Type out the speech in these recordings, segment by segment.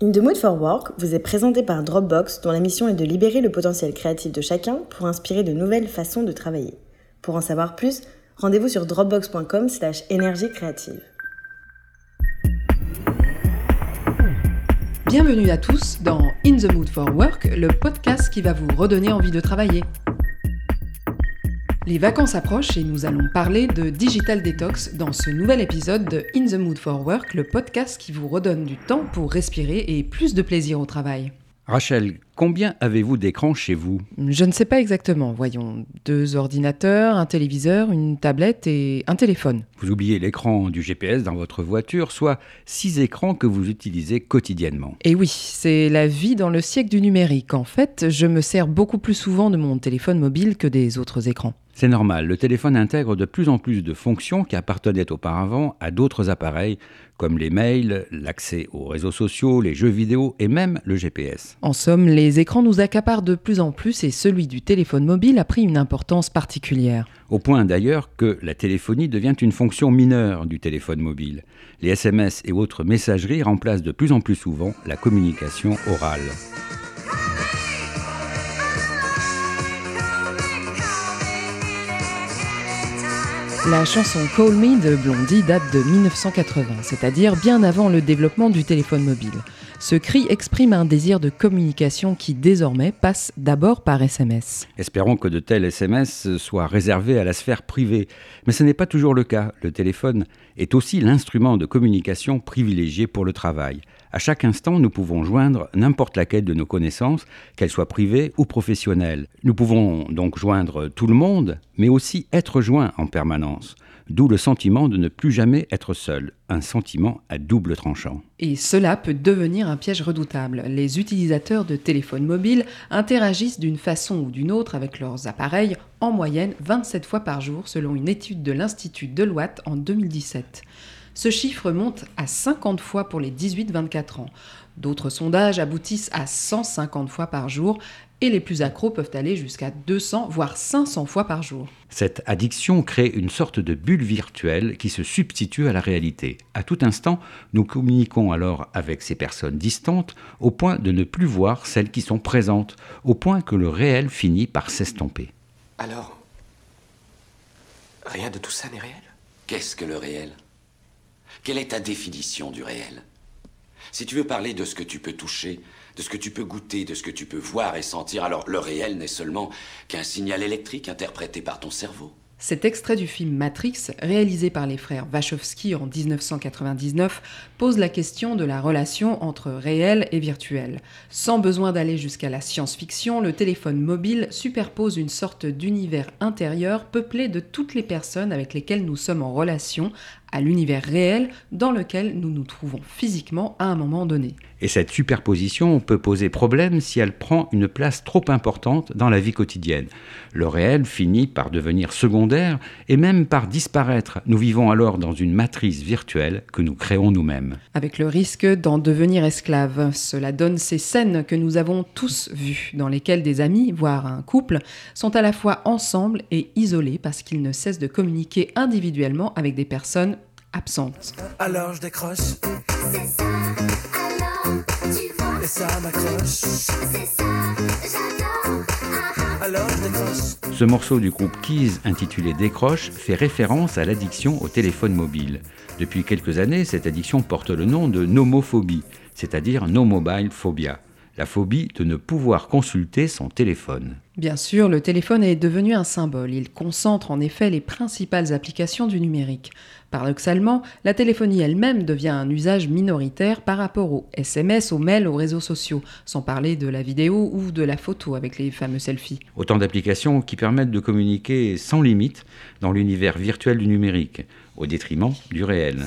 In the Mood for Work vous est présenté par Dropbox dont la mission est de libérer le potentiel créatif de chacun pour inspirer de nouvelles façons de travailler. Pour en savoir plus, rendez-vous sur dropbox.com slash énergie créative. Bienvenue à tous dans In the Mood for Work, le podcast qui va vous redonner envie de travailler. Les vacances approchent et nous allons parler de Digital Detox dans ce nouvel épisode de In the Mood for Work, le podcast qui vous redonne du temps pour respirer et plus de plaisir au travail. Rachel, combien avez-vous d'écrans chez vous? Je ne sais pas exactement. Voyons, deux ordinateurs, un téléviseur, une tablette et un téléphone. Vous oubliez l'écran du GPS dans votre voiture, soit six écrans que vous utilisez quotidiennement. Et oui, c'est la vie dans le siècle du numérique. En fait, je me sers beaucoup plus souvent de mon téléphone mobile que des autres écrans. C'est normal, le téléphone intègre de plus en plus de fonctions qui appartenaient auparavant à d'autres appareils, comme les mails, l'accès aux réseaux sociaux, les jeux vidéo et même le GPS. En somme, les écrans nous accaparent de plus en plus et celui du téléphone mobile a pris une importance particulière. Au point d'ailleurs que la téléphonie devient une fonction mineure du téléphone mobile. Les SMS et autres messageries remplacent de plus en plus souvent la communication orale. La chanson Call Me de Blondie date de 1980, c'est-à-dire bien avant le développement du téléphone mobile. Ce cri exprime un désir de communication qui désormais passe d'abord par SMS. Espérons que de tels SMS soient réservés à la sphère privée, mais ce n'est pas toujours le cas. Le téléphone est aussi l'instrument de communication privilégié pour le travail. À chaque instant, nous pouvons joindre n'importe laquelle de nos connaissances, qu'elles soient privées ou professionnelles. Nous pouvons donc joindre tout le monde, mais aussi être joints en permanence. D'où le sentiment de ne plus jamais être seul, un sentiment à double tranchant. Et cela peut devenir un piège redoutable. Les utilisateurs de téléphones mobiles interagissent d'une façon ou d'une autre avec leurs appareils en moyenne 27 fois par jour selon une étude de l'Institut Deloitte en 2017. Ce chiffre monte à 50 fois pour les 18-24 ans. D'autres sondages aboutissent à 150 fois par jour et les plus accros peuvent aller jusqu'à 200 voire 500 fois par jour. Cette addiction crée une sorte de bulle virtuelle qui se substitue à la réalité. À tout instant, nous communiquons alors avec ces personnes distantes au point de ne plus voir celles qui sont présentes, au point que le réel finit par s'estomper. Alors, rien de tout ça n'est réel? Qu'est-ce que le réel? Quelle est ta définition du réel? Si tu veux parler de ce que tu peux toucher, de ce que tu peux goûter, de ce que tu peux voir et sentir, alors le réel n'est seulement qu'un signal électrique interprété par ton cerveau. Cet extrait du film Matrix, réalisé par les frères Wachowski en 1999, pose la question de la relation entre réel et virtuel. Sans besoin d'aller jusqu'à la science-fiction, le téléphone mobile superpose une sorte d'univers intérieur peuplé de toutes les personnes avec lesquelles nous sommes en relation à l'univers réel dans lequel nous nous trouvons physiquement à un moment donné. Et cette superposition peut poser problème si elle prend une place trop importante dans la vie quotidienne. Le réel finit par devenir secondaire et même par disparaître. Nous vivons alors dans une matrice virtuelle que nous créons nous-mêmes. Avec le risque d'en devenir esclave. Cela donne ces scènes que nous avons tous vues, dans lesquelles des amis, voire un couple, sont à la fois ensemble et isolés parce qu'ils ne cessent de communiquer individuellement avec des personnes absente. Alors je décroche. C'est ça, alors tu vois. Et ça m'accroche. C'est ça, j'adore. Alors je décroche. Ce morceau du groupe Keys intitulé Décroche fait référence à l'addiction au téléphone mobile. Depuis quelques années, cette addiction porte le nom de nomophobie, c'est-à-dire no mobile phobia la phobie de ne pouvoir consulter son téléphone. Bien sûr, le téléphone est devenu un symbole. Il concentre en effet les principales applications du numérique. Paradoxalement, la téléphonie elle-même devient un usage minoritaire par rapport aux SMS, aux mails, aux réseaux sociaux, sans parler de la vidéo ou de la photo avec les fameux selfies. Autant d'applications qui permettent de communiquer sans limite dans l'univers virtuel du numérique, au détriment du réel.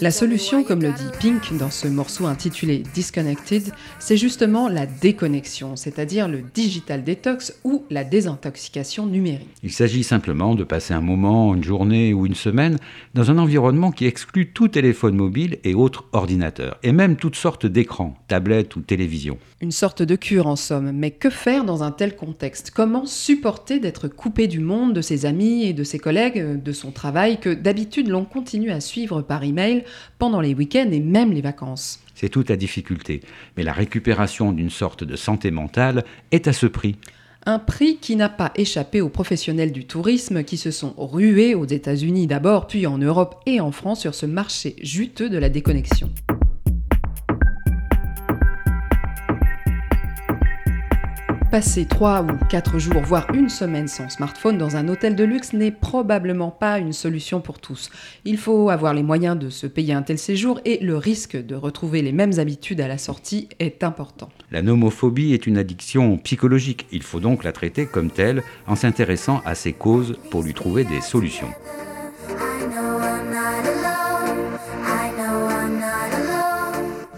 La solution, comme le dit Pink dans ce morceau intitulé Disconnected, c'est justement la déconnexion, c'est-à-dire le digital detox ou la désintoxication numérique. Il s'agit simplement de passer un moment, une journée ou une semaine dans un environnement qui exclut tout téléphone mobile et autres ordinateurs, et même toutes sortes d'écrans, tablettes ou télévisions. Une sorte de cure en somme, mais que faire dans un tel contexte? Comment supporter d'être coupé du monde, de ses amis et de ses collègues, de son travail que d'habitude l'on continue à suivre par email pendant les week-ends et même les vacances? C'est toute la difficulté, mais la récupération d'une sorte de santé mentale est à ce prix. Un prix qui n'a pas échappé aux professionnels du tourisme qui se sont rués aux États-Unis d'abord, puis en Europe et en France sur ce marché juteux de la déconnexion. Passer 3 ou 4 jours, voire une semaine sans smartphone dans un hôtel de luxe n'est probablement pas une solution pour tous. Il faut avoir les moyens de se payer un tel séjour et le risque de retrouver les mêmes habitudes à la sortie est important. La nomophobie est une addiction psychologique. Il faut donc la traiter comme telle en s'intéressant à ses causes pour lui trouver des solutions.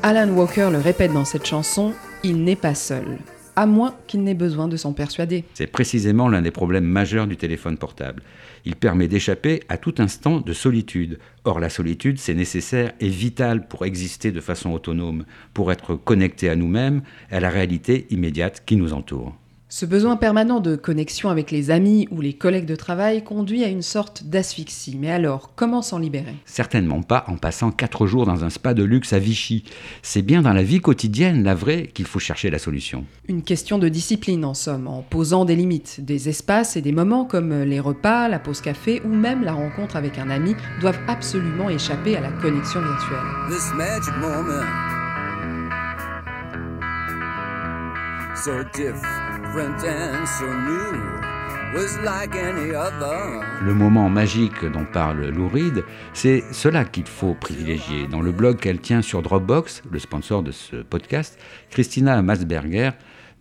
Alan Walker le répète dans cette chanson, il n'est pas seul. À moins qu'il n'ait besoin de s'en persuader. C'est précisément l'un des problèmes majeurs du téléphone portable. Il permet d'échapper à tout instant de solitude. Or, la solitude, c'est nécessaire et vital pour exister de façon autonome, pour être connecté à nous-mêmes à la réalité immédiate qui nous entoure. Ce besoin permanent de connexion avec les amis ou les collègues de travail conduit à une sorte d'asphyxie. Mais alors, comment s'en libérer? Certainement pas en passant quatre jours dans un spa de luxe à Vichy. C'est bien dans la vie quotidienne, la vraie, qu'il faut chercher la solution. Une question de discipline en somme, en posant des limites. Des espaces et des moments comme les repas, la pause café ou même la rencontre avec un ami doivent absolument échapper à la connexion virtuelle. this magic moment. So different Le moment magique dont parle Lou Reed, c'est cela qu'il faut privilégier. Dans le blog qu'elle tient sur Dropbox, le sponsor de ce podcast, Christina Masberger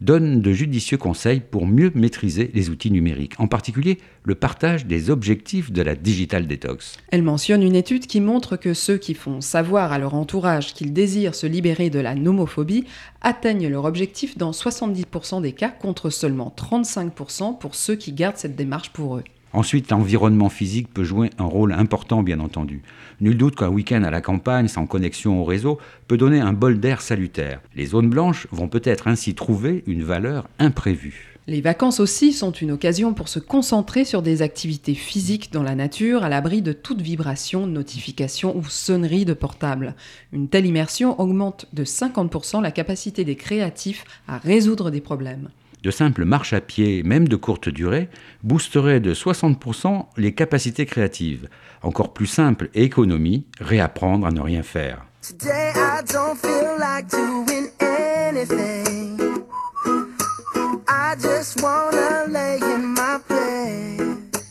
donne de judicieux conseils pour mieux maîtriser les outils numériques, en particulier le partage des objectifs de la digital detox. Elle mentionne une étude qui montre que ceux qui font savoir à leur entourage qu'ils désirent se libérer de la nomophobie atteignent leur objectif dans 70% des cas contre seulement 35% pour ceux qui gardent cette démarche pour eux. Ensuite, l'environnement physique peut jouer un rôle important, bien entendu. Nul doute qu'un week-end à la campagne, sans connexion au réseau, peut donner un bol d'air salutaire. Les zones blanches vont peut-être ainsi trouver une valeur imprévue. Les vacances aussi sont une occasion pour se concentrer sur des activités physiques dans la nature, à l'abri de toute vibration, notification ou sonnerie de portable. Une telle immersion augmente de 50% la capacité des créatifs à résoudre des problèmes. De simples marches à pied, même de courte durée, boosteraient de 60% les capacités créatives. Encore plus simple et économie, réapprendre à ne rien faire.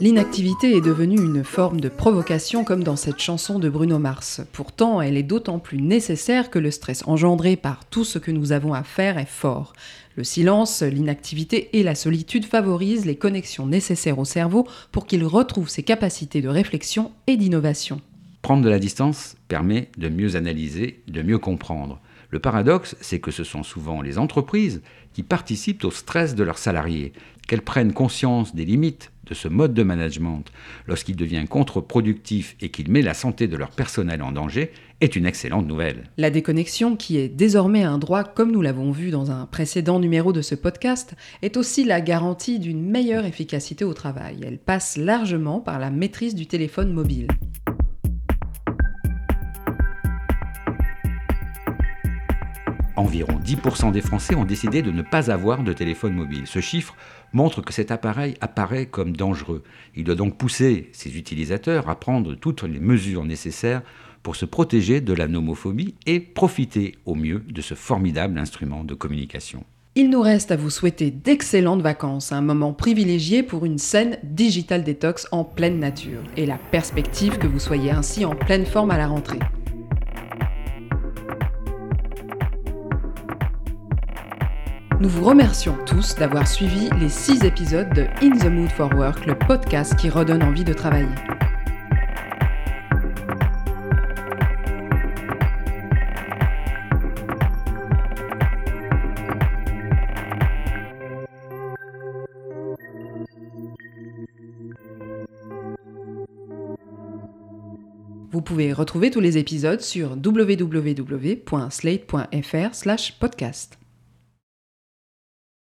L'inactivité est devenue une forme de provocation comme dans cette chanson de Bruno Mars. Pourtant, elle est d'autant plus nécessaire que le stress engendré par tout ce que nous avons à faire est fort. Le silence, l'inactivité et la solitude favorisent les connexions nécessaires au cerveau pour qu'il retrouve ses capacités de réflexion et d'innovation. Prendre de la distance permet de mieux analyser, de mieux comprendre. Le paradoxe, c'est que ce sont souvent les entreprises qui participent au stress de leurs salariés, qu'elles prennent conscience des limites de ce mode de management lorsqu'il devient contre-productif et qu'il met la santé de leur personnel en danger, est une excellente nouvelle. La déconnexion, qui est désormais un droit comme nous l'avons vu dans un précédent numéro de ce podcast, est aussi la garantie d'une meilleure efficacité au travail. Elle passe largement par la maîtrise du téléphone mobile. Environ 10% des Français ont décidé de ne pas avoir de téléphone mobile. Ce chiffre montre que cet appareil apparaît comme dangereux. Il doit donc pousser ses utilisateurs à prendre toutes les mesures nécessaires pour se protéger de la nomophobie et profiter au mieux de ce formidable instrument de communication. Il nous reste à vous souhaiter d'excellentes vacances, un moment privilégié pour une scène digital détox en pleine nature, et la perspective que vous soyez ainsi en pleine forme à la rentrée. Nous vous remercions tous d'avoir suivi les 6 épisodes de In the Mood for Work, le podcast qui redonne envie de travailler. Vous pouvez retrouver tous les épisodes sur www.slate.fr/podcast.